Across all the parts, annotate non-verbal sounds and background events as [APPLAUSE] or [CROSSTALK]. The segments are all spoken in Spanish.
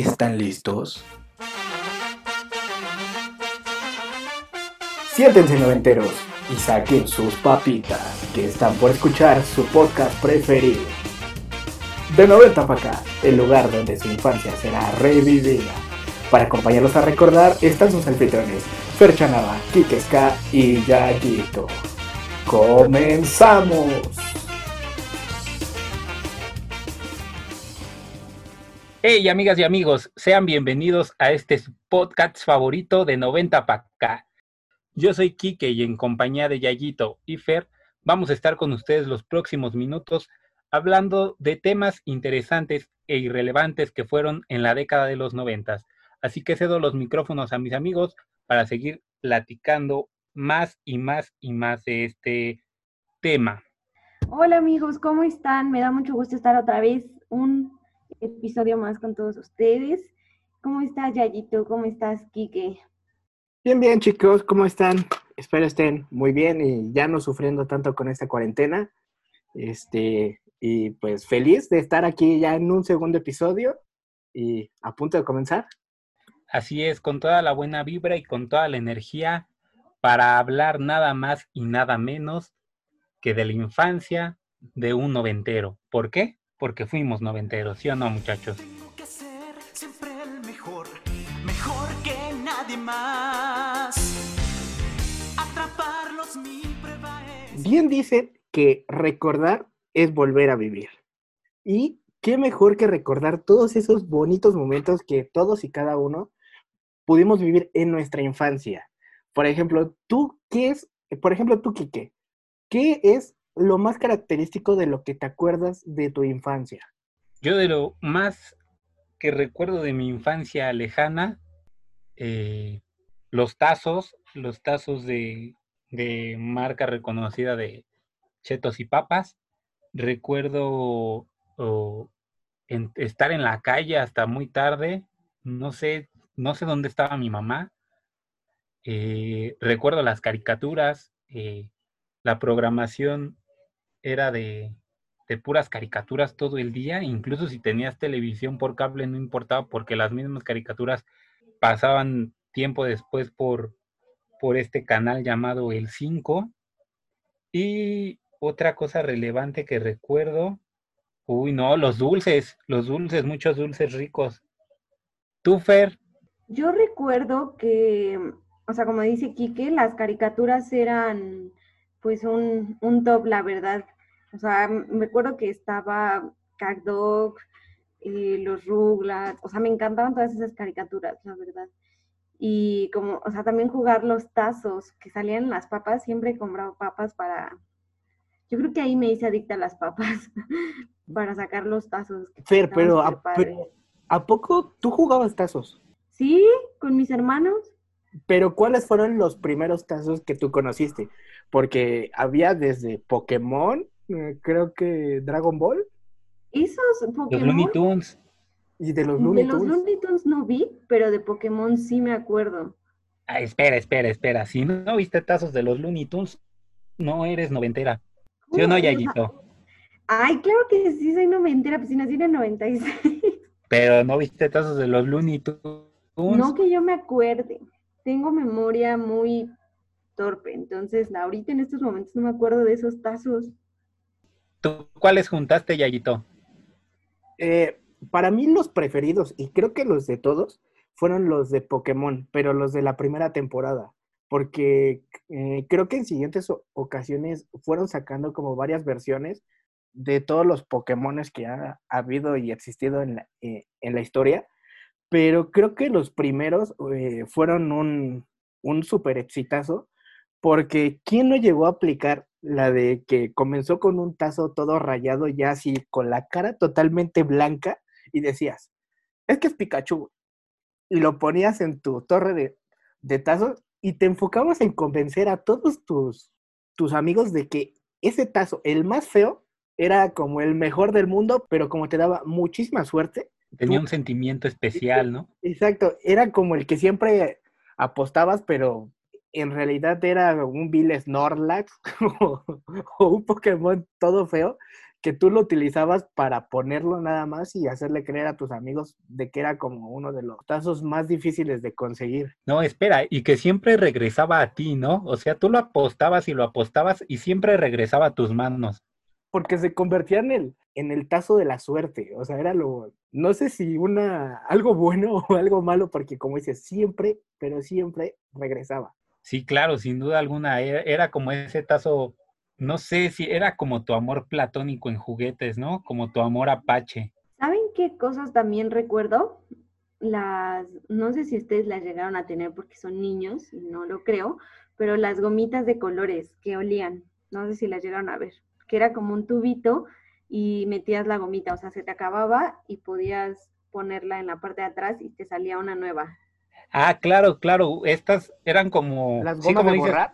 ¿Están listos? Siéntense noventeros y saquen sus papitas, que están por escuchar su podcast preferido. De 90 para acá, el lugar donde su infancia será revivida. Para acompañarlos a recordar están sus anfitriones, Ferchanaba, Kikeska y Yayito. ¡Comenzamos! Hey amigas y amigos, sean bienvenidos a este podcast favorito de 90 para acá. Yo soy Kike y en compañía de Yayito y Fer vamos a estar con ustedes los próximos minutos hablando de temas interesantes e irrelevantes que fueron en la década de los noventas. Así que cedo los micrófonos a mis amigos para seguir platicando más y más y más de este tema. Hola amigos, ¿cómo están? Me da mucho gusto estar otra vez un episodio más con todos ustedes. ¿Cómo estás, Yayito? ¿Cómo estás, Kike? Bien, bien, chicos, ¿cómo están? Espero estén muy bien y ya no sufriendo tanto con esta cuarentena. Este, y pues feliz de estar aquí ya en un segundo episodio y a punto de comenzar. Así es, con toda la buena vibra y con toda la energía para hablar nada más y nada menos que de la infancia de un noventero. ¿Por qué? Porque fuimos noventeros, ¿sí o no, muchachos? Tengo que ser siempre el mejor, mejor que nadie más. Atraparlos mi prueba es. Bien dicen que recordar es volver a vivir. Y qué mejor que recordar todos esos bonitos momentos que todos y cada uno pudimos vivir en nuestra infancia. Por ejemplo, tú, ¿qué es? Por ejemplo, tú, Kike, ¿qué es lo más característico de lo que te acuerdas de tu infancia? Yo de lo más que recuerdo de mi infancia lejana, eh, los tazos, los tazos de, de marca reconocida de chetos y papas. Recuerdo oh, estar en la calle hasta muy tarde. No sé, no sé dónde estaba mi mamá. Eh, recuerdo las caricaturas. eh, la programación era de, de puras caricaturas todo el día. Incluso si tenías televisión por cable no importaba porque las mismas caricaturas pasaban tiempo después por, por este canal llamado El 5. Y otra cosa relevante que recuerdo, uy, no, los dulces, los dulces, muchos dulces ricos. ¿Tú, Fer? Yo recuerdo que, o sea, como dice Kike, las caricaturas eran pues un, un top, la verdad. O sea, me acuerdo que estaba CatDog, eh, los Rugrats, o sea, me encantaban todas esas caricaturas, la verdad. Y como, o sea, también jugar los tazos que salían las papas, siempre compraba papas para... Yo creo que ahí me hice adicta a las papas, [LAUGHS] para sacar los tazos. Fer, pero a, pero ¿a poco tú jugabas tazos? Sí, con mis hermanos. Pero ¿cuáles fueron los primeros tazos que tú conociste? Porque había desde Pokémon, eh, creo que Dragon Ball Esos Los Pokémon, Looney Tunes. y de los de Looney los Tunes. Looney Tunes no vi, pero de Pokémon sí me acuerdo. Ah, espera, espera, espera. Si no viste tazos de los Looney Tunes, no eres noventera. ¿Sí o no, Yayito? Ay, claro que sí, soy noventera, pues si nací en el 96. [LAUGHS] Pero no viste tazos de los Looney Tunes. No que yo me acuerde. Tengo memoria muy torpe, entonces ahorita en estos momentos no me acuerdo de esos tazos. ¿Tú cuáles juntaste, Yayito? Eh, para mí los preferidos, y creo que los de todos, fueron los de Pokémon, pero los de la primera temporada, porque eh, creo que en siguientes ocasiones fueron sacando como varias versiones de todos los Pokémones que ha, habido y existido en la, eh, en la historia, pero creo que los primeros eh, fueron un, un súper exitazo, porque ¿quién no llegó a aplicar la de que comenzó con un tazo todo rayado, ya así con la cara totalmente blanca, y decías, es que es Pikachu, y lo ponías en tu torre de, de tazos y te enfocabas en convencer a todos tus, tus amigos de que ese tazo, el más feo, era como el mejor del mundo, pero como te daba muchísima suerte. Tenía tú- un sentimiento especial, ¿no? Exacto, era como el que siempre apostabas, pero en realidad era un vil Snorlax [LAUGHS] o, o un Pokémon todo feo que tú lo utilizabas para ponerlo nada más y hacerle creer a tus amigos de que era como uno de los tazos más difíciles de conseguir. No, espera, y que siempre regresaba a ti, ¿no? O sea, tú lo apostabas y lo apostabas y siempre regresaba a tus manos. Porque se convertía en el, en el tazo de la suerte. O sea, era lo, no sé si una, algo bueno [LAUGHS] o algo malo, porque como dices, siempre, pero siempre regresaba. Sí, claro, sin duda alguna. Era, era como ese tazo no sé si era como tu amor platónico en juguetes, ¿no? Como tu amor apache. ¿Saben qué cosas también recuerdo? Las, no sé si ustedes las llegaron a tener porque son niños, no lo creo, pero las gomitas de colores que olían, no sé si las llegaron a ver, que era como un tubito y metías la gomita, o sea, se te acababa y podías ponerla en la parte de atrás y te salía una nueva. Ah, claro, claro, estas eran como... Las gomas de borrar.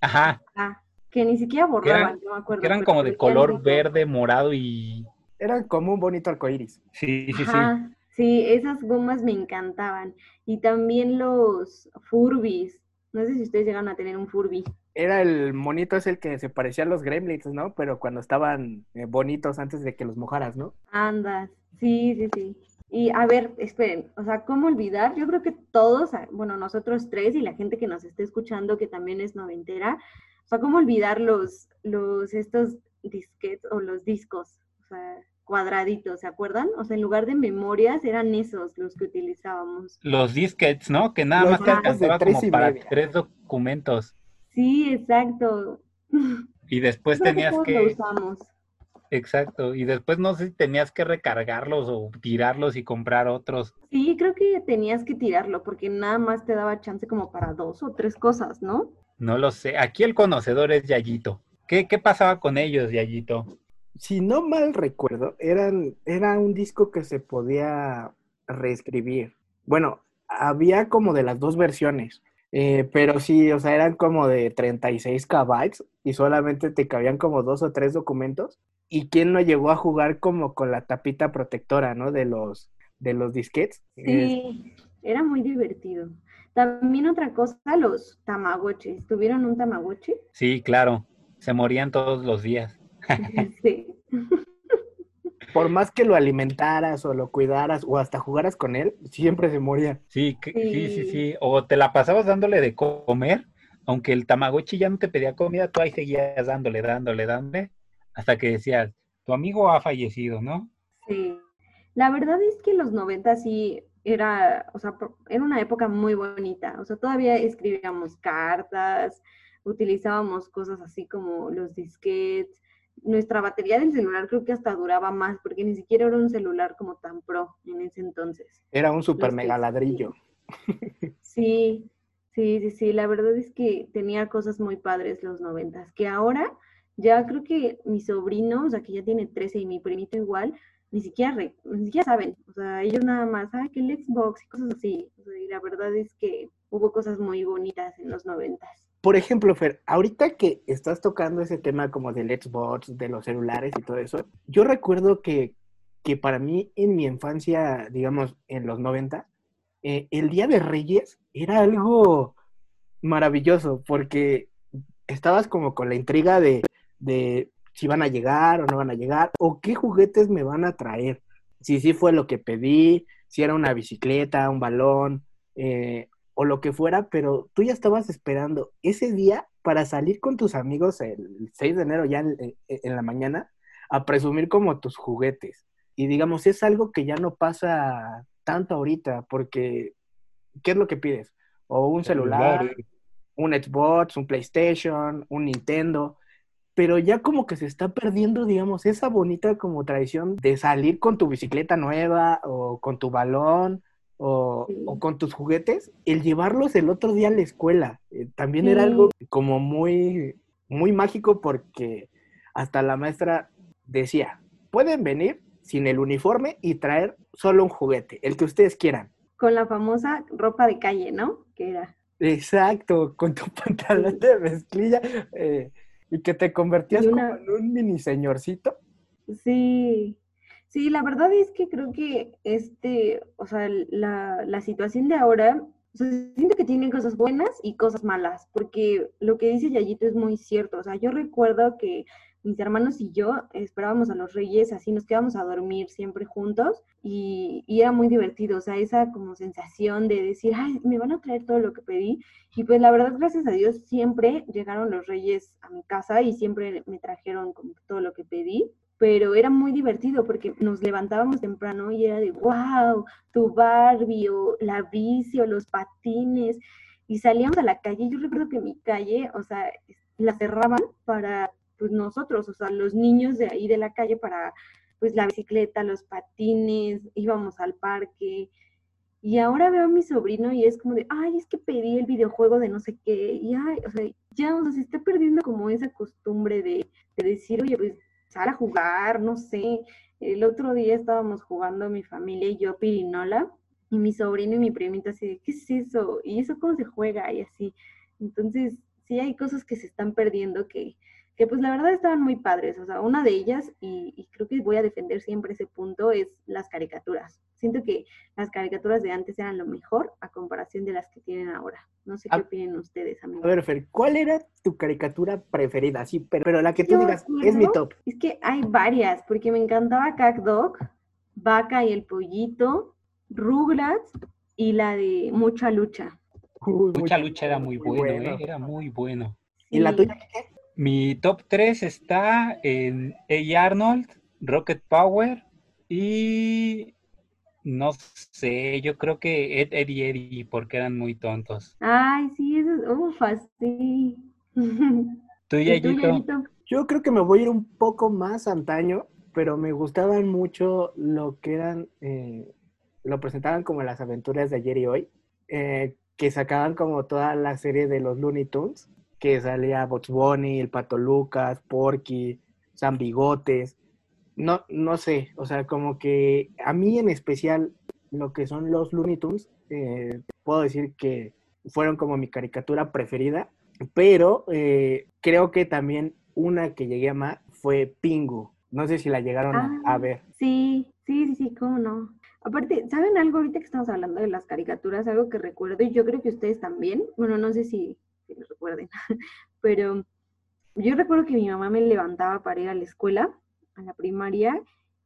Ajá. Ah, que ni siquiera borraban, no me acuerdo. Eran como de color verde, morado y... Eran como un bonito arcoíris. Sí, sí, sí. Ajá, sí, esas gomas me encantaban. Y también los Furbis. No sé si ustedes llegaron a tener un Furby. Era el monito es el que se parecía a los gremlins, ¿no? Pero cuando estaban eh, bonitos antes de que los mojaras, ¿no? Andas, sí, sí, sí. Y a ver, esperen, o sea, ¿cómo olvidar? Yo creo que todos, bueno, nosotros tres y la gente que nos esté escuchando que también es noventera, o sea, ¿cómo olvidar los, los, estos disquetes o los discos, o sea, cuadraditos, ¿se acuerdan? O sea, en lugar de memorias eran esos los que utilizábamos. Los disquets, ¿no? Que nada Los más te alcanzaba tres como y para media. tres documentos. Sí, exacto. Y después que tenías lo que... usamos. Exacto. Y después no sé si tenías que recargarlos o tirarlos y comprar otros. Sí, creo que tenías que tirarlo porque nada más te daba chance como para dos o tres cosas, ¿no? No lo sé. Aquí el conocedor es Yayito. ¿Qué, qué pasaba con ellos, Yayito? Si no mal recuerdo, eran, era un disco que se podía reescribir. Bueno, había como de las dos versiones, eh, pero sí, o sea, eran como de 36 KB y solamente te cabían como dos o tres documentos. ¿Y quién no llegó a jugar como con la tapita protectora, ¿no? De los, de los disquetes. Eh, Sí, era muy divertido. También otra cosa, los tamagotchis. ¿Tuvieron un tamagotchi? Sí, claro. Se morían todos los días. [LAUGHS] Sí. Por más que lo alimentaras o lo cuidaras o hasta jugaras con él, siempre se moría. Sí, que- sí, sí, Sí. O te la pasabas dándole de comer, aunque el Tamagotchi ya no te pedía comida, tú ahí seguías dándole, dándole, dándole, hasta que decías, tu amigo ha fallecido, ¿no? Sí. La verdad es que los 90 sí era, o sea, era una época muy bonita. O sea, todavía escribíamos cartas, utilizábamos cosas así como los disquetes. Nuestra batería del celular creo que hasta duraba más, porque ni siquiera era un celular como tan pro en ese entonces. Era un super Los mega que- ladrillo. Sí, sí, sí, sí. La verdad es que tenía cosas muy padres los noventas, que ahora ya creo que mi sobrino, o sea, que ya tiene 13 y mi primito igual, ni siquiera, re- ni siquiera saben. O sea, ellos nada más, ah, que el Xbox y cosas así. O sea, y la verdad es que hubo cosas muy bonitas en los noventas. Por ejemplo, Fer, ahorita que estás tocando ese tema como del Xbox, de los celulares y todo eso, yo recuerdo que, que para mí en mi infancia, digamos, en los 90, eh, el Día de Reyes era algo maravilloso porque estabas como con la intriga de, de si van a llegar o no van a llegar, o qué juguetes me van a traer, si sí fue lo que pedí, si era una bicicleta, un balón, eh, o lo que fuera, pero tú ya estabas esperando ese día para salir con tus amigos el 6 de enero ya en, la mañana a presumir como tus juguetes. Y digamos, es algo que ya no pasa tanto ahorita, porque ¿qué es lo que pides? O un celular, Celulares. un Xbox, un PlayStation, un Nintendo, pero ya como que se está perdiendo, digamos, esa bonita como tradición de salir con tu bicicleta nueva o con tu balón o, Sí. o con tus juguetes, el llevarlos el otro día a la escuela. eh, también era algo como muy, muy mágico porque hasta la maestra decía, pueden venir sin el uniforme y traer solo un juguete, el que ustedes quieran. Con la famosa ropa de calle, ¿no? Que era. Exacto, con tu [LAUGHS] pantalón de mezclilla eh, y que te convertías una- como en un mini señorcito. Sí, sí, la verdad es que creo que este, o sea, la, la situación de ahora, siento que tiene cosas buenas y cosas malas, porque lo que dice Yayito es muy cierto, o sea, yo recuerdo que mis hermanos y yo esperábamos a los reyes, así nos quedábamos a dormir siempre juntos y, y, era muy divertido, o sea, esa como sensación de decir, ay, me van a traer todo lo que pedí. Y pues la verdad, gracias a Dios, siempre llegaron los reyes a mi casa y siempre me trajeron como todo lo que pedí pero era muy divertido porque nos levantábamos temprano y era de, wow, tu Barbie o la bici o los patines, y salíamos a la calle. Yo recuerdo que mi calle, o sea, la cerraban para pues, nosotros, o sea, los niños de ahí de la calle para pues la bicicleta, los patines, íbamos al parque. Y ahora veo a mi sobrino y es como de, ay, es que pedí el videojuego de no sé qué. Y ay, o sea, ya, o sea, se está perdiendo como esa costumbre de, de decir, oye, pues a jugar, no sé. El otro día estábamos jugando mi familia y yo pirinola y mi sobrino y mi primita así de, ¿qué es eso? ¿Y eso cómo se juega? Y así. Entonces, sí hay cosas que se están perdiendo que, que pues la verdad estaban muy padres. O sea, una de ellas, y, y, creo que voy a defender siempre ese punto, es las caricaturas. Siento que las caricaturas de antes eran lo mejor a comparación de las que tienen ahora. No sé qué a, opinan ustedes, amigos. A ver, Fer, ¿cuál era tu caricatura preferida? Sí, pero, pero la que tú Yo digas es mi top. Es que hay varias, porque me encantaba Cat Dog, Vaca y el Pollito, Rugrats y la de Mucha Lucha. Uy, mucha lucha era muy, muy bueno, bueno. ¿eh? era muy bueno. ¿Y la tuya qué? Mi top 3 está en A. Arnold, Rocket Power y no sé, yo creo que Ed, Eddie, Eddie, porque eran muy tontos. Ay, sí, eso es, ufa, sí. [LAUGHS] ¿Tú, Yayito? Yo creo que me voy a ir un poco más antaño, pero me gustaban mucho lo que eran, eh, lo presentaban como las aventuras de ayer y hoy, eh, que sacaban como toda la serie de los Looney Tunes, que salía Box Bunny, el Pato Lucas, Porky, San Bigotes, no, no sé, o sea, como que a mí en especial lo que son los Looney Tunes, eh, puedo decir que fueron como mi caricatura preferida, pero eh, creo que también una que llegué a más fue Pingu. No sé si la llegaron ah, a ver. Sí, sí, sí, sí, cómo no. Aparte, ¿saben algo ahorita que estamos hablando de las caricaturas? Algo que recuerdo, y yo creo que ustedes también, bueno, no sé si, si lo recuerden, [LAUGHS] pero yo recuerdo que mi mamá me levantaba para ir a la escuela a la primaria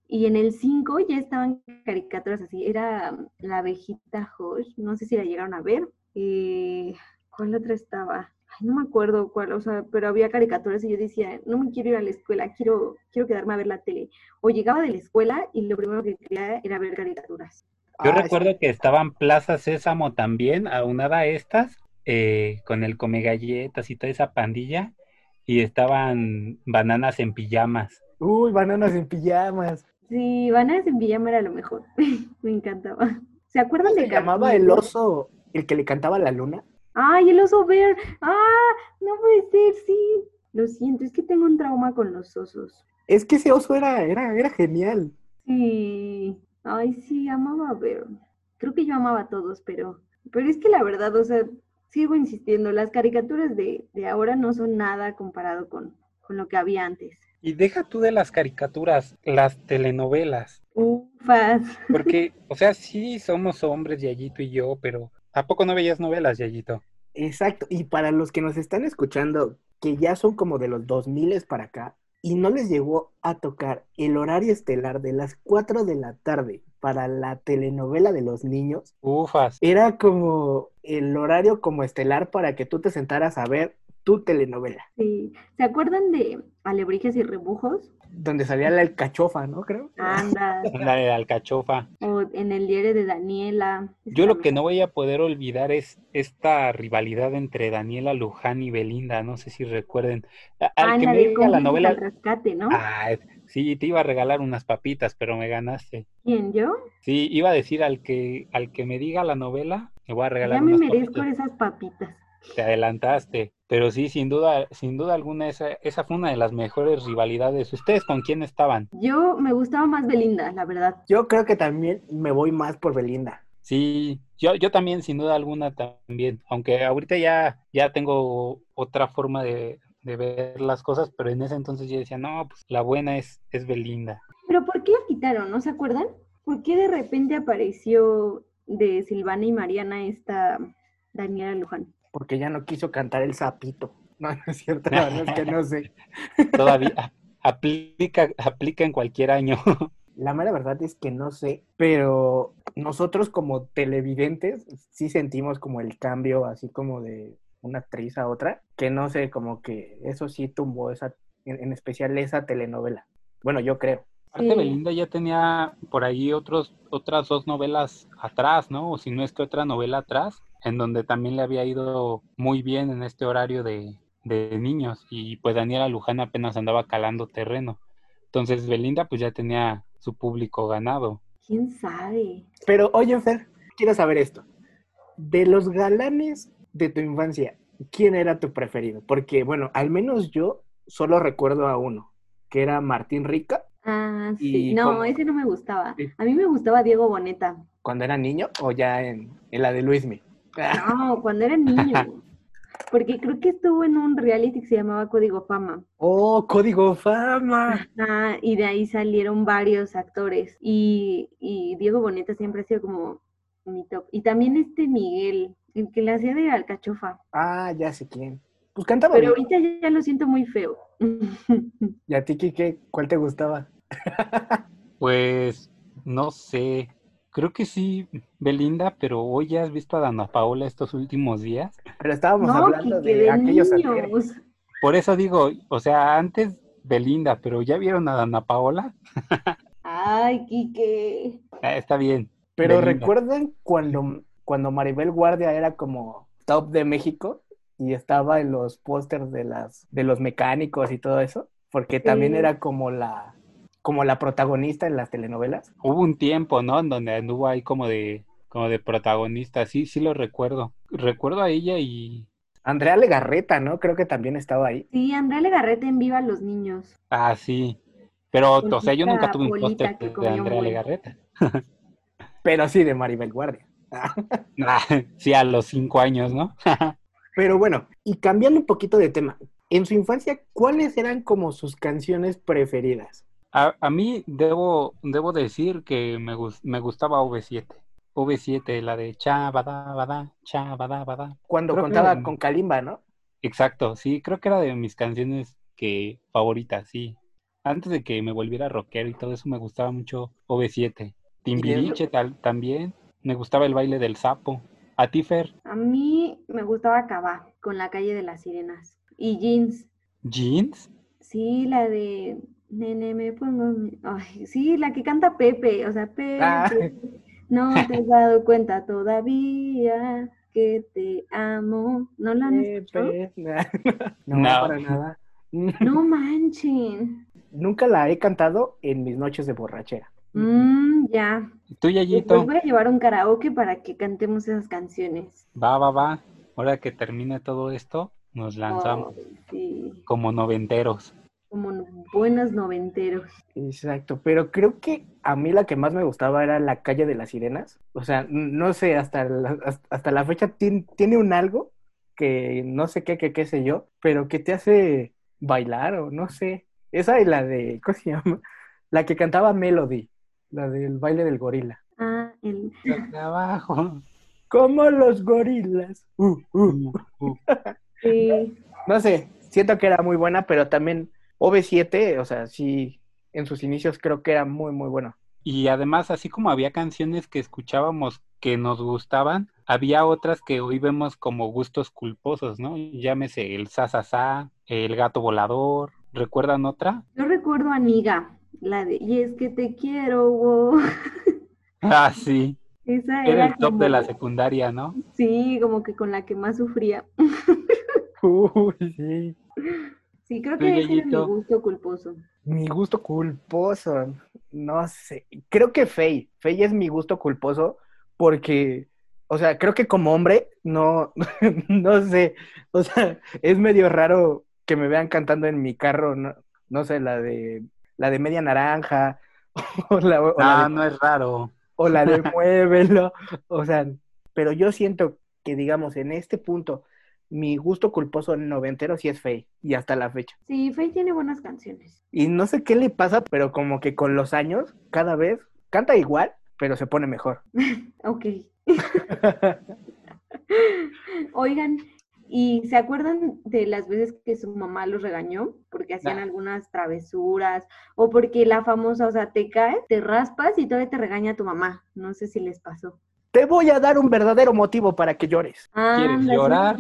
y en el 5 ya estaban caricaturas así, era la abejita Josh, no sé si la llegaron a ver, eh, ¿cuál otra estaba? Ay, no me acuerdo cuál, o sea, pero había caricaturas y yo decía, no me quiero ir a la escuela, quiero, quiero quedarme a ver la tele. O llegaba de la escuela y lo primero que quería era ver caricaturas. Yo ah, recuerdo sí. que estaban Plaza Sésamo también, aunada a estas, eh, con el Come Galletas y toda esa pandilla, y estaban bananas en pijamas. Uy, bananas en pijamas. Sí, bananas en pijama era lo mejor. [LAUGHS] Me encantaba. ¿Se acuerdan de se llamaba el oso, el que le cantaba a la luna? ¡Ay, el oso ver! ¡Ah! No puede ser, sí. Lo siento, es que tengo un trauma con los osos. Es que ese oso era, era, era genial. Sí. Ay, sí, amaba a ver. Creo que yo amaba a todos, pero, pero es que la verdad, o sea, sigo insistiendo, las caricaturas de, de ahora no son nada comparado con, con lo que había antes. Y deja tú de las caricaturas, las telenovelas. Ufas. [LAUGHS] Porque, o sea, sí somos hombres, Yayito y yo, pero ¿a poco no veías novelas, Yayito? Exacto. Y para los que nos están escuchando, que ya son como de los 2000 para acá, y no les llegó a tocar el horario estelar de las 4 de la tarde para la telenovela de los niños. Ufas. Era como el horario como estelar para que tú te sentaras a ver tu telenovela. Sí. ¿Se acuerdan de Alebrijes y Rebujos? Donde salía la alcachofa, ¿no? Creo. Anda. [LAUGHS] La de la alcachofa. O en el diario de Daniela. Yo lo que no voy a poder olvidar es esta rivalidad entre Daniela Luján y Belinda. No sé si recuerden. Al que me diga la novela. al rescate, ¿no? Ah, sí, te iba a regalar unas papitas, pero me ganaste. ¿Quién, yo? Sí, iba a decir al que al que me diga la novela, me voy a regalar Ya me unas merezco papitas. esas papitas. Te adelantaste. Pero sí, sin duda, sin duda alguna, esa, esa fue una de las mejores rivalidades. ¿Ustedes con quién estaban? Yo me gustaba más Belinda, la verdad. Yo creo que también me voy más por Belinda. Sí, yo, yo también, sin duda alguna, también. Aunque ahorita ya, ya tengo otra forma de, de ver las cosas, pero en ese entonces yo decía, no, pues la buena es, es Belinda. Pero ¿por qué la quitaron? ¿No se acuerdan? ¿Por qué de repente apareció de Silvana y Mariana esta Daniela Luján? Porque ya no quiso cantar el sapito. No, no es cierto, la verdad es que no sé. [LAUGHS] Todavía, aplica, aplica en cualquier año. La mera verdad es que no sé, pero nosotros como televidentes sí sentimos como el cambio así como de una actriz a otra, que no sé, como que eso sí tumbó esa, en, en especial esa telenovela. Bueno, yo creo. Aparte, Sí. Belinda ya tenía por ahí otros, otras dos novelas atrás, ¿no? O si no es que otra novela atrás, en donde también le había ido muy bien en este horario de, de niños. Y pues Daniela Luján apenas andaba calando terreno. Entonces Belinda pues ya tenía su público ganado. ¿Quién sabe? Pero oye, Fer, quiero saber esto. De los galanes de tu infancia, ¿quién era tu preferido? Porque, bueno, al menos yo solo recuerdo a uno, que era Martín Rica, Ah, sí. ¿Y No, cómo? ese no me gustaba. A mí me gustaba Diego Boneta. cuando era niño, o ya en, en la de Luismi. No, cuando era niño. Porque creo que estuvo en un reality que se llamaba Código Fama. ¡Oh, Código Fama! Ah, y de ahí salieron varios actores. Y, y Diego Boneta siempre ha sido como mi top. Y también este Miguel, el que le hacía de alcachofa. Ah, ya sé quién. Pues cantaba Pero bien. ahorita ya, ya lo siento muy feo. ¿Y a ti, Kike, cuál te gustaba? Pues no sé, creo que sí, Belinda, pero hoy ya has visto a Dana Paola estos últimos días. Pero estábamos No, hablando de, de aquellos niños. Por eso digo, o sea, antes Belinda, pero ya vieron a Dana Paola, Ay, Quique. Ah, está bien. Pero Belinda. ¿recuerdan cuando, cuando Maribel Guardia era como top de México y estaba en los pósters de las de los mecánicos y todo eso? Porque también Sí. era como la como la protagonista en las telenovelas. Hubo un tiempo, ¿no? En donde anduvo ahí como de, como de protagonista, sí, sí lo recuerdo. Recuerdo a ella y, Andrea Legarreta, ¿no? Creo que también estaba ahí. Sí, Andrea Legarrete en Viva los Niños. ah, sí. Pero, o sea, yo nunca tuve un póster de un Andrea. Legarreta. Pero sí de Maribel Guardia. [LAUGHS] Ah, sí, a los cinco años, ¿no? [LAUGHS] Pero bueno, y cambiando un poquito de tema, en su infancia, ¿cuáles eran como sus canciones preferidas? A, a mí debo, debo decir que me, me gustaba V7. V7, la de cha, bada, bada, cha, bada, bada. Cuando Creo que- contaba con Kalimba, ¿no? Exacto, sí, creo que era de mis canciones que favoritas, sí. Antes de que me volviera rockero y todo eso, me gustaba mucho V7. Timbiriche tal, también. Me gustaba el baile del sapo. ¿A ti, Fer? A mí me gustaba Cabá con la calle de las sirenas. Y Jeans. ¿Jeans? Sí, la de Nene, me pongo. mi-". Ay, sí, la que canta Pepe. O sea, Pepe. Ah. No [LAUGHS] te has dado cuenta todavía que te amo. ¿No la han escuchado? Pepe. [LAUGHS] No, No. para nada. No [LAUGHS] manchen. Nunca la he cantado en mis noches de borrachera. Mm, ya. ¿Tú, Yayito? voy a llevar un karaoke para que cantemos esas canciones. Va, va, va. Ahora que termine todo esto, nos lanzamos sí, como noventeros. Como no- buenos noventeros. Exacto, pero creo que a mí la que más me gustaba era La calle de las sirenas. O sea, no sé, hasta la, hasta- la fecha tien- tiene un algo que no sé qué, qué, qué sé yo, pero que te hace bailar o no sé. Esa y la de, ¿cómo se llama? La que cantaba Melody, la del baile del gorila. Ah, el... De abajo. [LAUGHS] Como los gorilas. Uh, uh. [LAUGHS] Sí. No sé, siento que era muy buena, pero también OV7, o sea, sí, en sus inicios creo que era muy, muy bueno. Y además, así como había canciones que escuchábamos que nos gustaban, había otras que hoy vemos como gustos culposos, ¿no? Llámese el sa, sa, sa, el gato volador. ¿Recuerdan otra? Yo recuerdo a Niga, la de Y es que te quiero, wow. [LAUGHS] Ah, sí. Esa Era era el top de la secundaria, ¿no? Sí, como que con la que más sufría. [LAUGHS] Uy, sí. Sí, creo que ese era mi gusto culposo. Mi gusto culposo, no sé. Creo que Faye, Faye es mi gusto culposo porque, o sea, creo que como hombre, no, [LAUGHS] no sé, o sea, es medio raro que me vean cantando en mi carro, no, no sé, la de, la de media naranja, [LAUGHS] o la, o la Ah, de, no es raro. o la de [LAUGHS] muévelo, o sea, pero yo siento que, digamos, en este punto, mi gusto culposo noventero sí es Faye, y hasta la fecha. Sí, Faye tiene buenas canciones. Y no sé qué le pasa, pero como que con los años, cada vez canta igual, pero se pone mejor. [LAUGHS] Ok. Oigan, ¿Y se acuerdan de las veces que su mamá los regañó? Porque hacían Nah. algunas travesuras o porque la famosa, o sea, te caes, te raspas y todavía te regaña tu mamá. No sé si les pasó. Te voy a dar un verdadero motivo para que llores. ¿Quieres Anda, sí, llorar?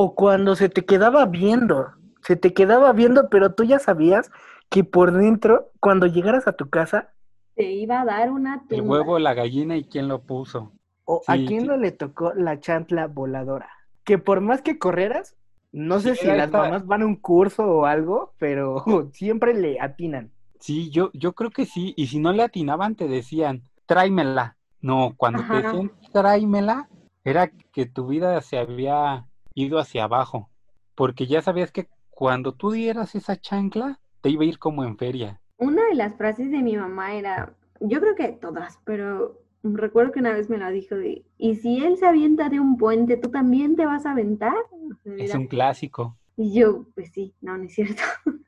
O cuando se te quedaba viendo, se te quedaba viendo, pero tú ya sabías que por dentro, cuando llegaras a tu casa, Te iba a dar una El tumba. huevo, la gallina y quién lo puso. o a quién sí. no le tocó la chantla voladora. Que por más que correras, no sé Sí, si las esta- mamás van a un curso o algo, pero [LAUGHS] siempre le atinan. Sí, yo, yo creo que sí. Y si no le atinaban, te decían, tráemela. No, cuando te decían tráemela, era que tu vida se había ido hacia abajo. Porque ya sabías que cuando tú dieras esa chancla, te iba a ir como en feria. Una de las frases de mi mamá era, yo creo que todas, pero recuerdo que una vez me la dijo de, ¿y si él se avienta de un puente, tú también te vas a aventar? Sea, Es un clásico. Y yo, pues sí, no, no es cierto. [LAUGHS]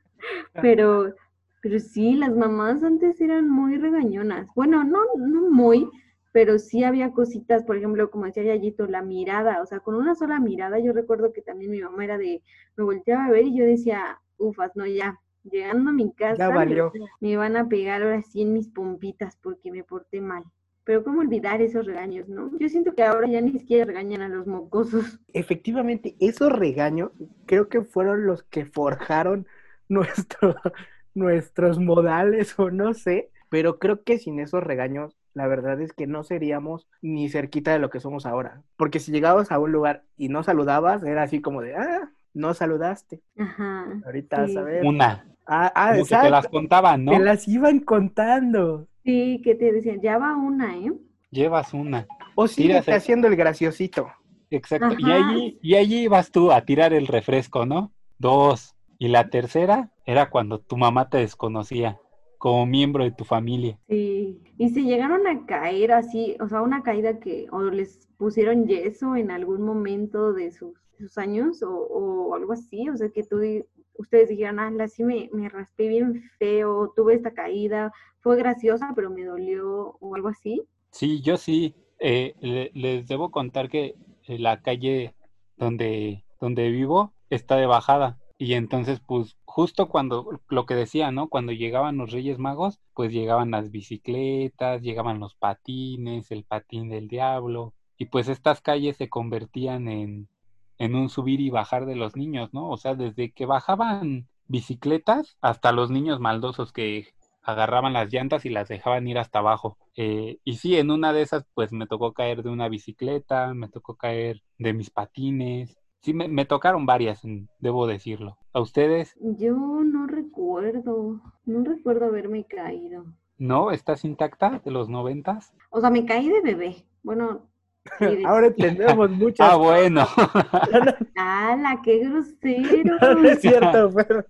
Pero, pero sí, las mamás antes eran muy regañonas. Bueno, no, no muy, pero sí había cositas, por ejemplo, como decía Yayito, la mirada, o sea, con una sola mirada, yo recuerdo que también mi mamá era de, me volteaba a ver y yo decía, ufas, no, ya, llegando a mi casa, me van a pegar ahora sí en mis pompitas porque me porté mal. Pero cómo olvidar esos regaños, ¿no? Yo siento que ahora ya ni siquiera regañan a los mocosos. Efectivamente, esos regaños creo que fueron los que forjaron [LAUGHS] nuestro, nuestros modales o no sé, pero creo que sin esos regaños, la verdad es que no seríamos ni cerquita de lo que somos ahora. Porque si llegabas a un lugar y no saludabas, era así como de, ah, no saludaste. Ajá. Ahorita Sí. vas a ver. Una. Ah, ah, Como que te las contaban, ¿no? Te las iban contando. Sí, que te decían, ya va una, ¿eh? Llevas una. O síguete Tírase. haciendo el graciosito. Exacto. Y allí, y allí ibas tú a tirar el refresco, ¿no? Dos. Y la tercera era cuando tu mamá te desconocía como miembro de tu familia. Sí. Y se llegaron a caer así, o sea, una caída que, o les pusieron yeso en algún momento de sus, años, o, algo así, o sea, que tú, ustedes dijeron, ah, sí me, me raspé bien feo, tuve esta caída, fue graciosa, pero me dolió, o algo así. Sí, yo sí. eh, le- les debo contar que eh, la calle donde, donde vivo está de bajada. Y entonces, pues, justo cuando, lo que decía, ¿no? Cuando llegaban los Reyes Magos, pues llegaban las bicicletas, llegaban los patines, el patín del diablo. Y pues estas calles se convertían en, en un subir y bajar de los niños, ¿no? O sea, desde que bajaban bicicletas hasta los niños maldosos que agarraban las llantas y las dejaban ir hasta abajo. Eh, y sí, en una de esas, pues me tocó caer de una bicicleta, me tocó caer de mis patines. Sí, me, me tocaron varias, debo decirlo. ¿A ustedes? Yo no recuerdo, no recuerdo haberme caído. ¿No? ¿Estás intacta de los noventas? O sea, me caí de bebé. Bueno, [LAUGHS] de- Ahora entendemos muchas Ah, bueno. [LAUGHS] ¡Hala, qué grosero! No es cierto, [LAUGHS] pero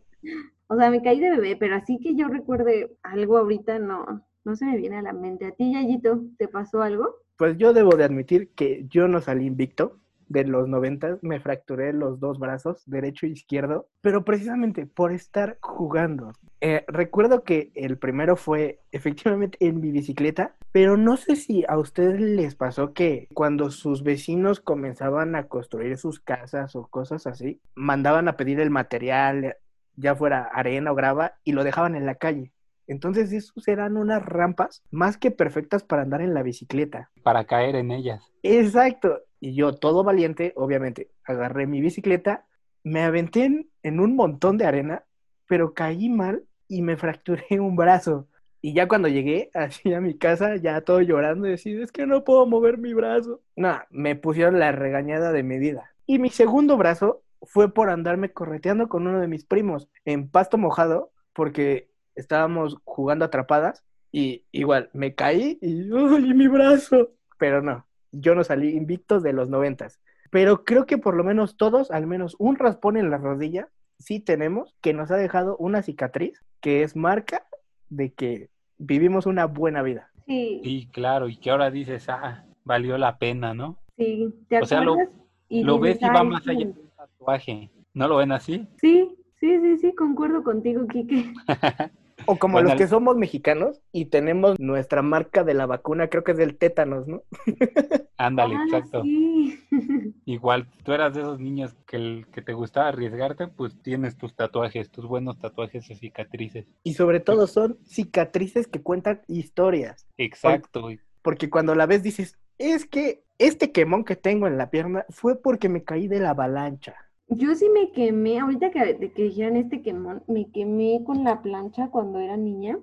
O sea, me caí de bebé, pero así que yo recuerde algo ahorita, no, no se me viene a la mente. ¿A ti, Yayito, te pasó algo? pues yo debo de admitir que yo no salí invicto. De los 90 me fracturé los dos brazos, derecho e izquierdo, pero precisamente por estar jugando. Eh, recuerdo que el primero fue efectivamente en mi bicicleta, pero no sé si a ustedes les pasó que cuando sus vecinos comenzaban a construir sus casas o cosas así, mandaban a pedir el material, ya fuera arena o grava, y lo dejaban en la calle. Entonces esos eran unas rampas más que perfectas para andar en la bicicleta. Para caer en ellas. Exacto. Y yo, todo valiente, obviamente, agarré mi bicicleta, me aventé en, un montón de arena, pero caí mal y me fracturé [LAUGHS] un brazo. Y ya cuando llegué así a mi casa, ya todo llorando, y decir, es que no puedo mover mi brazo. No, me pusieron la regañada de mi vida. Y mi segundo brazo fue por andarme correteando con uno de mis primos en pasto mojado, porque estábamos jugando atrapadas y igual me caí y [LAUGHS] ¡ay, mi brazo! Pero no, yo no salí invicto de los noventas. Pero creo que por lo menos todos, al menos un raspón en la rodilla, sí tenemos, que nos ha dejado una cicatriz, que es marca de que vivimos una buena vida. Sí, Sí, claro, y que ahora dices, ah, valió la pena, ¿no? sí, ¿te O sea, lo- acuerdas? Y Lo dices, ves y va "Ay, más allá sí". del tatuaje. ¿No lo ven así? Sí, sí, sí, sí, concuerdo contigo, Quique. [LAUGHS] O como Bueno, los que somos mexicanos y tenemos nuestra marca de la vacuna, creo que es del tétanos, ¿no? [LAUGHS] Ándale, Ah, exacto. sí. [LAUGHS] Igual, tú eras de esos niños que, el, que te gustaba arriesgarte, pues tienes tus tatuajes, tus buenos tatuajes y cicatrices. Y sobre todo son cicatrices que cuentan historias. Exacto. y- Porque cuando la ves dices, es que este quemón que tengo en la pierna fue porque me caí de la avalancha. Yo sí me quemé, ahorita que, de que dijeron este quemón, me quemé con la plancha cuando era niña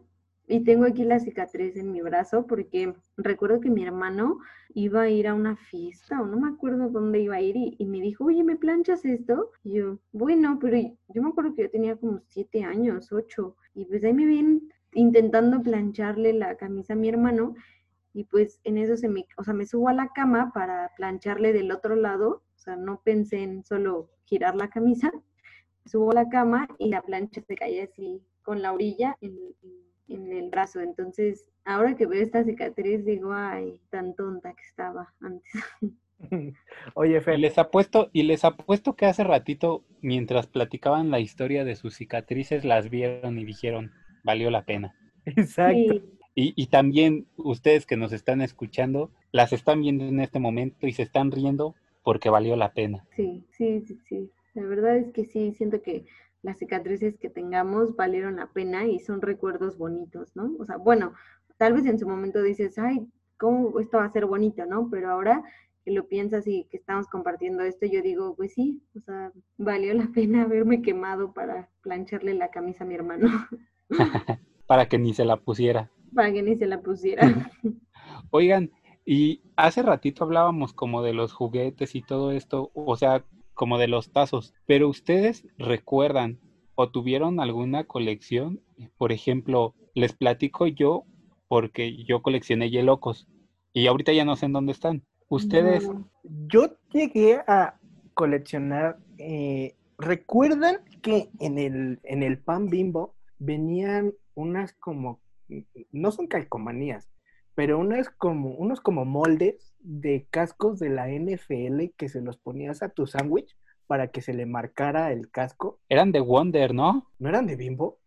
y tengo aquí la cicatriz en mi brazo porque recuerdo que mi hermano iba a ir a una fiesta o no me acuerdo dónde iba a ir y, y me dijo, oye, ¿me planchas esto? Y yo, bueno, pero yo me acuerdo que yo tenía como siete años, ocho, y pues ahí me ven intentando plancharle la camisa a mi hermano y pues en eso se me, o sea, me subo a la cama para plancharle del otro lado, o sea, no pensé en solo girar la camisa, [LAUGHS] me subo a la cama y la plancha se cae así con la orilla en, en- el brazo. Entonces, ahora que veo esta cicatriz, digo, ay, tan tonta que estaba antes. [LAUGHS] [LAUGHS] Oye, Y Fer, les apuesto, y les apuesto que hace ratito, mientras platicaban la historia de sus cicatrices, las vieron y dijeron, valió la pena. exacto. Sí, Y, y también ustedes que nos están escuchando, las están viendo en este momento y se están riendo porque valió la pena. sí, sí, sí, sí. La verdad es que sí, siento que las cicatrices que tengamos valieron la pena y son recuerdos bonitos, ¿no? O sea, bueno, tal vez en su momento dices, ay, ¿cómo esto va a ser bonito, no? Pero ahora que lo piensas y que estamos compartiendo esto, yo digo, pues sí, o sea, valió la pena haberme quemado para plancharle la camisa a mi hermano, [LAUGHS] Para que ni se la pusiera. Para que ni se la pusiera. Oigan, y hace ratito hablábamos como de los juguetes y todo esto, o sea, como de los tazos, pero ustedes recuerdan o tuvieron alguna colección, por ejemplo, les platico yo porque yo coleccioné Yelocos y ahorita ya no sé en dónde están. Ustedes, No. Yo llegué a coleccionar. eh, ¿Recuerdan que en el, en el pan bimbo venían unas como. No son calcomanías, pero unas como, unos como moldes de cascos de la NFL que se los ponías a tu sándwich para que se le marcara el casco. eran de Wonder, ¿no? ¿No eran de bimbo?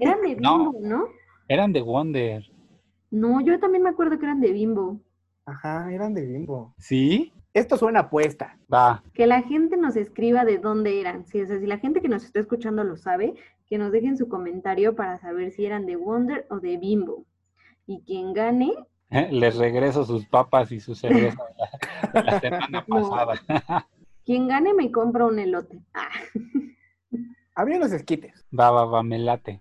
Eran de [LAUGHS] No. bimbo, ¿no? Eran de Wonder. No, yo también me acuerdo que eran de bimbo. Ajá, eran de bimbo. ¿Sí? Esto suena apuesta. Va. Que la gente nos escriba de dónde eran. Sí, o sea, si la gente que nos está escuchando lo sabe, que nos dejen su comentario para saber si eran de Wonder o de Bimbo. Y quien gane, Les regreso sus papas y su cerveza de la, de la [LAUGHS] semana No. pasada. [LAUGHS] quien gane me compra un elote. Ah, [LAUGHS] Había unos esquites. Va, va, va, me late.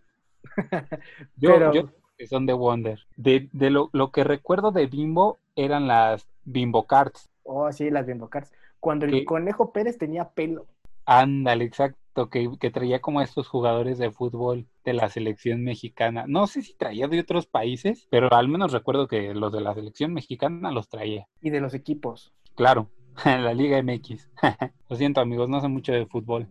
Yo, Pero- yo que son de Wonder. De, de lo, lo que recuerdo de Bimbo eran las Bimbo Cards. Oh, sí, las bimbo cards. Cuando el ¿Qué? conejo Pérez tenía pelo. Ándale, exacto, que, que traía como a estos jugadores de fútbol de la selección mexicana. No sé si traía de otros países, pero al menos recuerdo que los de la selección mexicana los traía. y de los equipos. Claro, [LAUGHS] la Liga MX. [LAUGHS] Lo siento, amigos, no sé mucho de fútbol.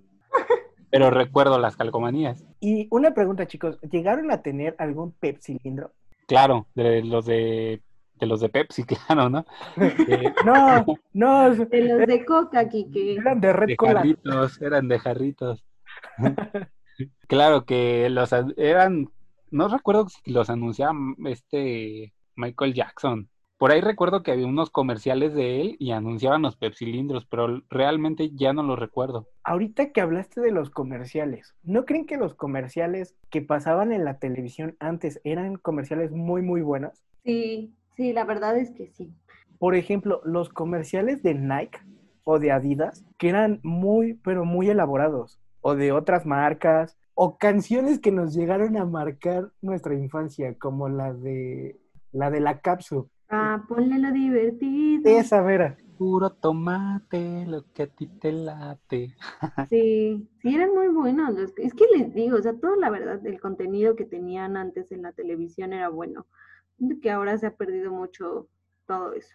Pero recuerdo las calcomanías. Y una pregunta, chicos, ¿llegaron a tener algún Pepsi cilindro? Claro, de los de, de los de Pepsi, [LAUGHS] claro, ¿no? De, No, no, de los de Coca, Kike. eran de Red de Cola. jarritos, eran de jarritos. [LAUGHS] Claro que los an- eran, no recuerdo si los anunciaba este Michael Jackson. Por ahí recuerdo que había unos comerciales de él y anunciaban los pepsilindros, pero realmente ya no los recuerdo. Ahorita que hablaste de los comerciales, ¿no creen que los comerciales que pasaban en la televisión antes eran comerciales muy, muy buenos? Sí, sí, la verdad es que sí. Por ejemplo, los comerciales de Nike o de Adidas, que eran muy, pero muy elaborados, o de otras marcas, o canciones que nos llegaron a marcar nuestra infancia, como la de la de la cápsula. Ah, ponle lo divertido. Esa vera. Puro tomate, lo que a ti te late. [LAUGHS] Sí, sí, eran muy buenos. los- Es que les digo, o sea, todo la verdad, el contenido que tenían antes en la televisión era bueno. Que ahora se ha perdido mucho todo eso.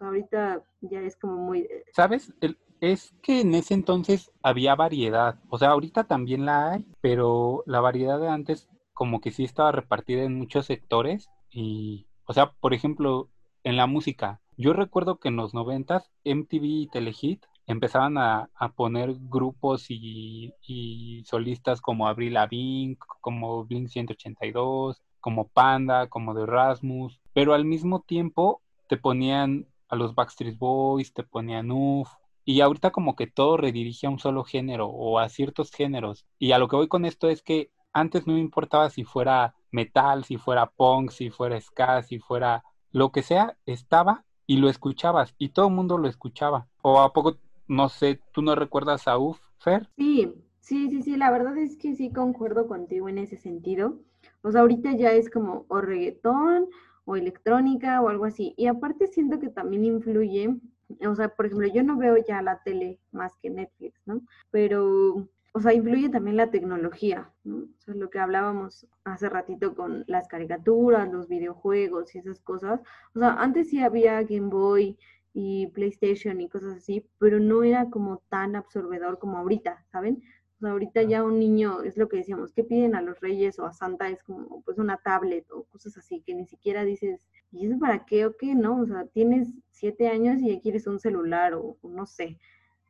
Ahorita ya es como muy... de- ¿Sabes? Es que en ese entonces había variedad. O sea, ahorita también la hay, pero la variedad de antes como que sí estaba repartida en muchos sectores. Y, o sea, por ejemplo, en la música. Yo recuerdo que en los noventas MTV y Telehit empezaban a, a poner grupos y, y, solistas como Abril Lavigne, como Blink 182, como Panda, como The Rasmus, pero al mismo tiempo te ponían a los Backstreet Boys, te ponían UF, y ahorita como que todo redirige a un solo género o a ciertos géneros. Y a lo que voy con esto es que antes no me importaba si fuera metal, si fuera punk, si fuera ska, si fuera lo que sea, estaba y lo escuchabas y todo el mundo lo escuchaba. O a poco, no sé, ¿tú no recuerdas a UF, Fer? Sí, sí, sí, sí, la verdad es que sí concuerdo contigo en ese sentido. O sea, ahorita ya es como o reggaetón o electrónica o algo así. Y aparte siento que también influye o sea, por ejemplo, yo no veo ya la tele más que Netflix, ¿no? Pero, o sea, influye también la tecnología, ¿no? O sea, lo que hablábamos hace ratito con las caricaturas, los videojuegos y esas cosas. O sea, antes sí había Game Boy y PlayStation y cosas así, pero no era como tan absorbedor como ahorita, ¿saben? Ahorita ya un niño, es lo que decíamos, ¿qué piden a los reyes o a Santa? Es como pues una tablet o cosas así, que ni siquiera dices, ¿y eso para qué o qué? No, o sea, tienes siete años y ya quieres un celular o, no sé.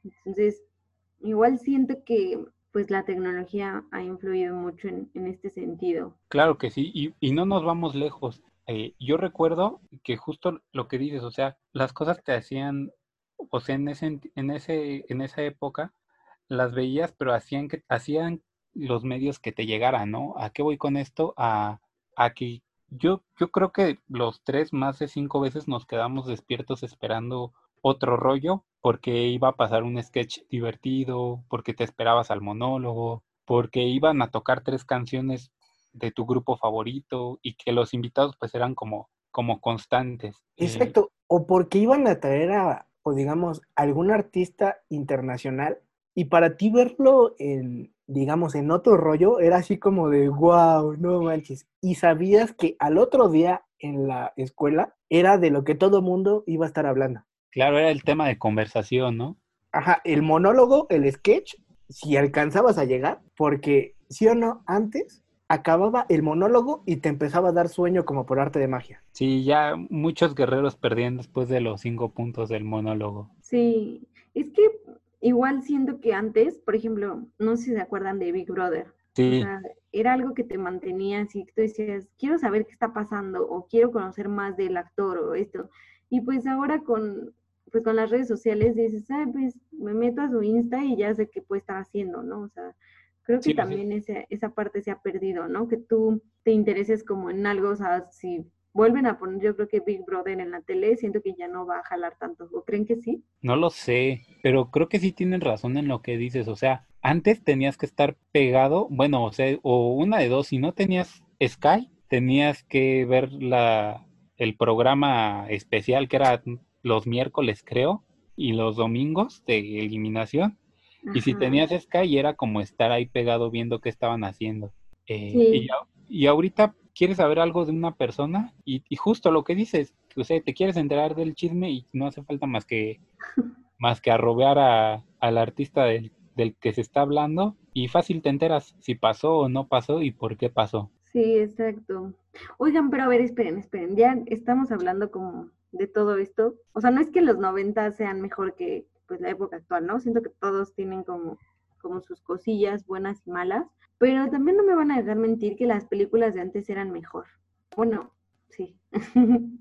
Entonces, igual siento que pues la tecnología ha influido mucho en, este sentido. Claro que sí, y, y no nos vamos lejos. Eh, yo recuerdo que justo lo que dices, o sea, las cosas te hacían, o sea, en, ese, en, ese, en esa época las veías, pero hacían que hacían los medios que te llegaran, ¿no? ¿A qué voy con esto? A, a que yo, yo creo que los tres más de cinco veces nos quedamos despiertos esperando otro rollo porque iba a pasar un sketch divertido, porque te esperabas al monólogo, porque iban a tocar tres canciones de tu grupo favorito y que los invitados pues eran como, como constantes. Eh, Exacto, o porque iban a traer a, o digamos, algún artista internacional y para ti verlo en, digamos, en otro rollo, era así como de, wow, no manches. Y sabías que al otro día en la escuela era de lo que todo mundo iba a estar hablando. Claro, era el tema de conversación, ¿no? Ajá, el monólogo, el sketch, si alcanzabas a llegar, porque sí o no, antes acababa el monólogo y te empezaba a dar sueño como por arte de magia. Sí, ya muchos guerreros perdían después de los cinco puntos del monólogo. Sí, es que igual siento que antes, por ejemplo, no sé si se acuerdan de Big Brother. Sí. O sea, era algo que te mantenía así, tú decías, quiero saber qué está pasando o quiero conocer más del actor o esto. Y pues ahora con, pues con las redes sociales dices, ah, pues me meto a su Insta y ya sé qué puede estar haciendo, ¿no? O sea, creo que también Esa, esa parte se ha perdido, ¿no? Que tú te intereses como en algo, o sea, si vuelven a poner, yo creo que Big Brother en la tele, siento que ya no va a jalar tanto. ¿O creen que sí? No lo sé, pero creo que sí tienen razón en lo que dices. O sea, antes tenías que estar pegado, bueno, o sea, o una de dos, si no tenías Sky, tenías que ver la, el programa especial que era los miércoles, creo, y los domingos de eliminación. Y si tenías Sky, era como estar ahí pegado viendo qué estaban haciendo. Eh, y, y ahorita quieres saber algo de una persona y, justo lo que dices, o sea, te quieres enterar del chisme y no hace falta más que [LAUGHS] más que arrobear a, al artista del, del que se está hablando y fácil te enteras si pasó o no pasó y por qué pasó. Sí, exacto. Oigan, pero a ver, esperen, esperen, ya estamos hablando como de todo esto. O sea, no es que los 90 sean mejor que pues la época actual, ¿no? Siento que todos tienen como, como sus cosillas buenas y malas, pero también no me van a dejar mentir que las películas de antes eran mejor. Bueno, sí. [LAUGHS]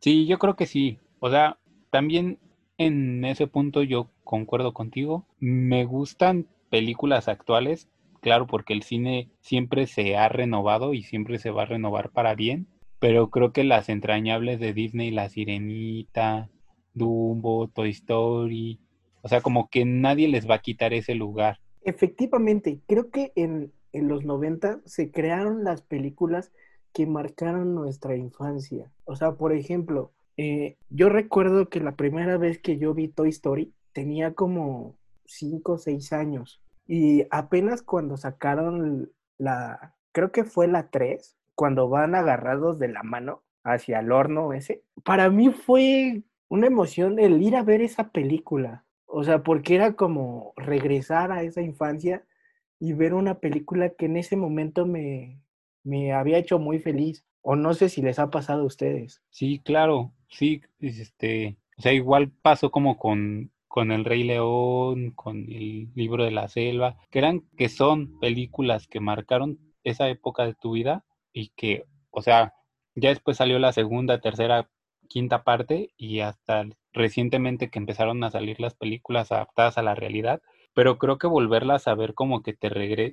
sí, yo creo que sí. O sea, también en ese punto yo concuerdo contigo. Me gustan películas actuales, claro, porque el cine siempre se ha renovado y siempre se va a renovar para bien, pero creo que las entrañables de Disney, La Sirenita, Dumbo, Toy Story, o sea, como que nadie les va a quitar ese lugar. Efectivamente, creo que en, en los 90 se crearon las películas que marcaron nuestra infancia. O sea, por ejemplo, eh, yo recuerdo que la primera vez que yo vi Toy Story tenía como 5 o 6 años. Y apenas cuando sacaron la, creo que fue la 3, cuando van agarrados de la mano hacia el horno ese, para mí fue una emoción el ir a ver esa película. O sea, porque era como regresar a esa infancia y ver una película que en ese momento me, me había hecho muy feliz. O no sé si les ha pasado a ustedes. Sí, claro, sí, este, o sea, igual pasó como con, con El Rey León, con El Libro de la Selva, que eran, que son películas que marcaron esa época de tu vida y que, o sea, ya después salió la segunda, tercera, quinta parte y hasta recientemente que empezaron a salir las películas adaptadas a la realidad, pero creo que volverlas a ver como que te,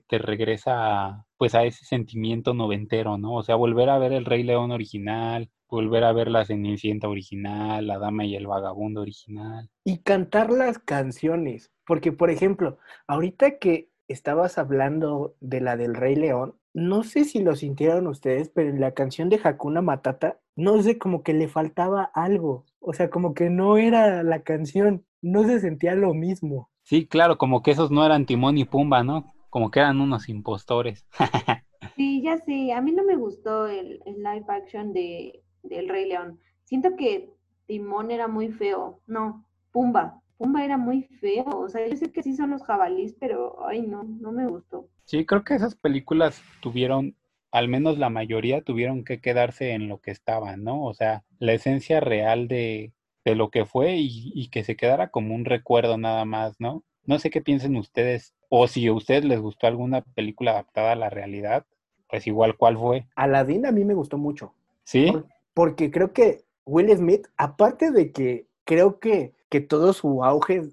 te regresa a, pues a ese sentimiento noventero, ¿no? O sea, volver a ver el Rey León original, volver a ver la Cenicienta original, la Dama y el Vagabundo original. Y cantar las canciones, porque por ejemplo, ahorita que estabas hablando de la del Rey León, no sé si lo sintieron ustedes, pero en la canción de Hakuna Matata, no sé, como que le faltaba algo, o sea, como que no era la canción, no se sentía lo mismo. Sí, claro, como que esos no eran Timón y Pumba, ¿no? Como que eran unos impostores. [LAUGHS] sí, ya sé, a mí no me gustó el, live action de, del Rey León. Siento que Timón era muy feo, no, Pumba, Pumba era muy feo, o sea, yo sé que sí son los jabalís, pero ay no, no me gustó. Sí, creo que esas películas tuvieron, al menos la mayoría, tuvieron que quedarse en lo que estaban, ¿no? O sea, la esencia real de, de lo que fue y, que se quedara como un recuerdo nada más, ¿no? No sé qué piensen ustedes, o si a ustedes les gustó alguna película adaptada a la realidad, pues igual cuál fue. Aladdin a mí me gustó mucho. ¿Sí? porque creo que Will Smith, aparte de que creo que, que todo su auge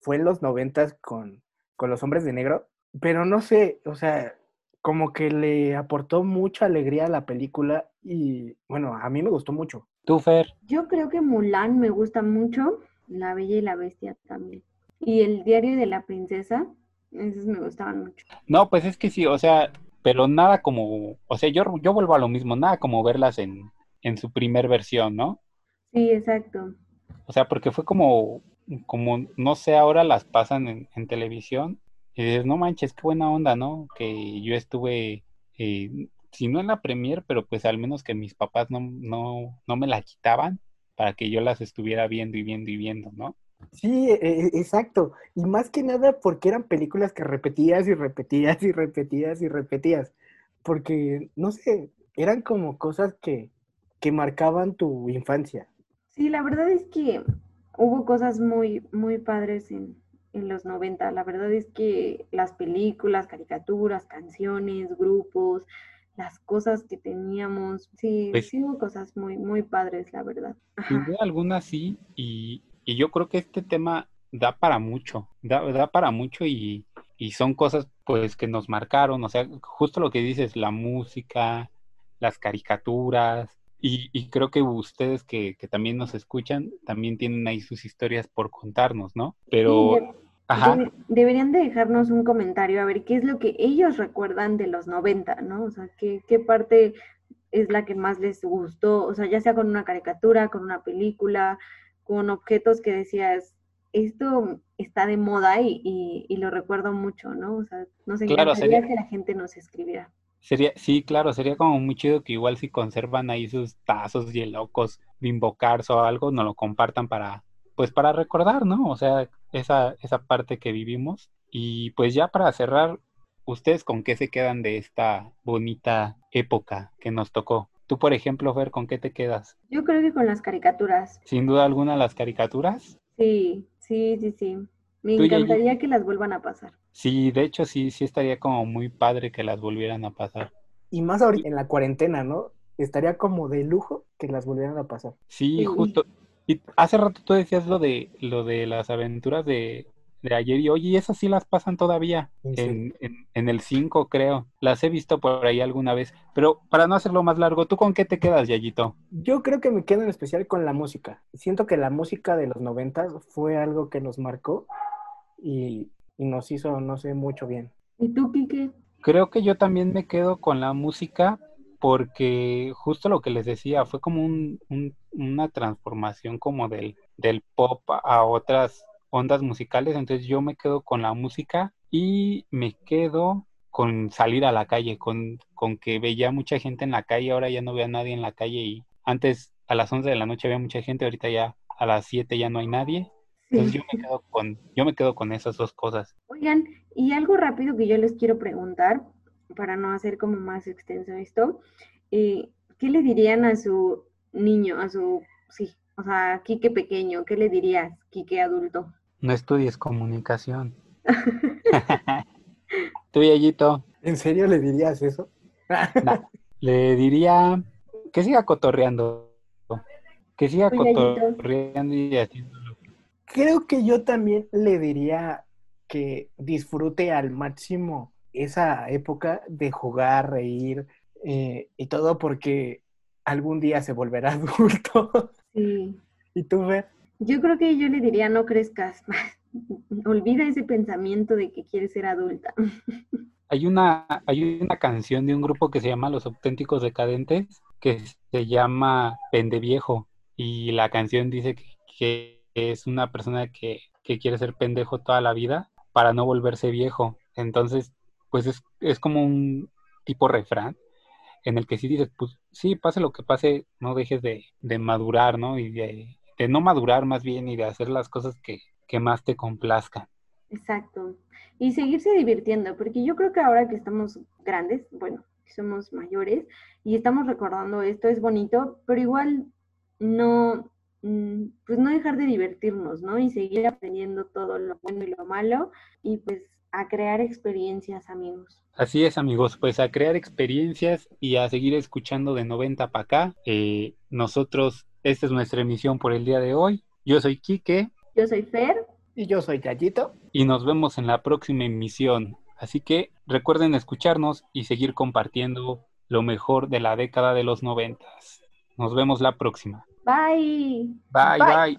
fue en los noventas con, con los hombres de negro, pero no sé, o sea, como que le aportó mucha alegría a la película y bueno, a mí me gustó mucho. ¿Tú, Fer? Yo creo que Mulan me gusta mucho, La Bella y la Bestia también. Y el diario de la princesa, esos me gustaban mucho. No, pues es que sí, o sea, pero nada como, o sea, yo, yo vuelvo a lo mismo, nada como verlas en, en su primer versión, ¿no? Sí, exacto. O sea, porque fue como, como, no sé, ahora las pasan en, en televisión y dices, no manches, qué buena onda, ¿no? Que yo estuve eh, si no en la premier, pero pues al menos que mis papás no, no, no me la quitaban para que yo las estuviera viendo y viendo y viendo, ¿no? Sí, e, e, exacto. Y más que nada porque eran películas que repetías y repetías y repetías y repetías. Porque, no sé, eran como cosas que, que marcaban tu infancia. Sí, la verdad es que hubo cosas muy, muy padres en, en los 90. La verdad es que las películas, caricaturas, canciones, grupos, las cosas que teníamos. Sí, pues sí hubo cosas muy, muy padres, la verdad. algunas sí, y, yo creo que este tema da para mucho, da, da para mucho y, y, son cosas pues que nos marcaron, o sea, justo lo que dices, la música, las caricaturas, y, y creo que ustedes que, que, también nos escuchan, también tienen ahí sus historias por contarnos, ¿no? Pero deberían de dejarnos un comentario a ver qué es lo que ellos recuerdan de los 90, ¿no? O sea, qué, qué parte es la que más les gustó, o sea, ya sea con una caricatura, con una película, con objetos que decías, esto está de moda y, y, lo recuerdo mucho, ¿no? O sea, no sé, claro, sería que la gente nos escribiera. Sería, sí, claro, sería como muy chido que igual si conservan ahí sus tazos y locos, bimbocars o algo, nos lo compartan para, pues para recordar, ¿no? O sea, esa, esa parte que vivimos. Y pues ya para cerrar, ¿ustedes con qué se quedan de esta bonita época que nos tocó? Tú, por ejemplo, Fer, ¿con qué te quedas? Yo creo que con las caricaturas. Sin duda alguna, las caricaturas. Sí, sí, sí, sí. Me encantaría que las vuelvan a pasar. Sí, de hecho, sí, sí estaría como muy padre que las volvieran a pasar. Y más ahorita en la cuarentena, ¿no? Estaría como de lujo que las volvieran a pasar. Sí, justo. Y hace rato tú decías lo de lo de las aventuras de, ayer y hoy, y esas sí las pasan todavía en, en, el 5, creo. Las he visto por ahí alguna vez. Pero para no hacerlo más largo, ¿tú con qué te quedas, Yayito? Yo creo que me quedo en especial con la música. Siento que la música de los noventas fue algo que nos marcó y, y nos hizo, no sé, mucho bien. ¿Y tú, Kike? Creo que yo también me quedo con la música porque justo lo que les decía, fue como un, una transformación como del, del pop a otras ondas musicales, entonces yo me quedo con la música y me quedo con salir a la calle, con, con que veía mucha gente en la calle, ahora ya no veo a nadie en la calle y antes a las 11 de la noche había mucha gente, ahorita ya a las 7 ya no hay nadie. Entonces yo me quedo con yo me quedo con esas dos cosas. Oigan, y algo rápido que yo les quiero preguntar, para no hacer como más extenso esto, eh, ¿qué le dirían a su niño, a su, sí, o sea, Quique pequeño, ¿qué le dirías, Quique adulto? No estudies comunicación. [LAUGHS] [LAUGHS] Tú, Yayito, ¿En serio le dirías eso? [LAUGHS] le diría que siga cotorreando. Que siga cotorreando y haciéndolo. Creo que yo también le diría que disfrute al máximo esa época de jugar, reír eh, y todo porque algún día se volverá [LAUGHS] adulto. Sí. ¿Y tú, Fer? Yo creo que yo le diría no crezcas. [LAUGHS] Olvida ese pensamiento de que quieres ser adulta. [LAUGHS] Hay una, hay una canción de un grupo que se llama Los Auténticos Decadentes que se llama Pendeviejo y la canción dice que, que es una persona que, que quiere ser pendejo toda la vida para no volverse viejo. Entonces, pues es, es como un tipo refrán en el que sí dices, pues sí, pase lo que pase, no dejes de, de madurar, ¿no? Y de, de no madurar más bien y de hacer las cosas que, que más te complazcan. Exacto. Y seguirse divirtiendo, porque yo creo que ahora que estamos grandes, bueno, somos mayores y estamos recordando esto, es bonito, pero igual no, mm, pues no dejar de divertirnos, ¿no? Y seguir aprendiendo todo lo bueno y lo malo y pues a crear experiencias, amigos. Así es, amigos, pues a crear experiencias y a seguir escuchando de 90 para acá. Eh, nosotros, esta es nuestra emisión por el día de hoy. Yo soy Quique Yo soy Fer. Y yo soy Yayito. y nos vemos en la próxima emisión. Así que recuerden escucharnos y seguir compartiendo lo mejor de la década de los noventas. Nos vemos la próxima. Bye. Bye, Bye. bye.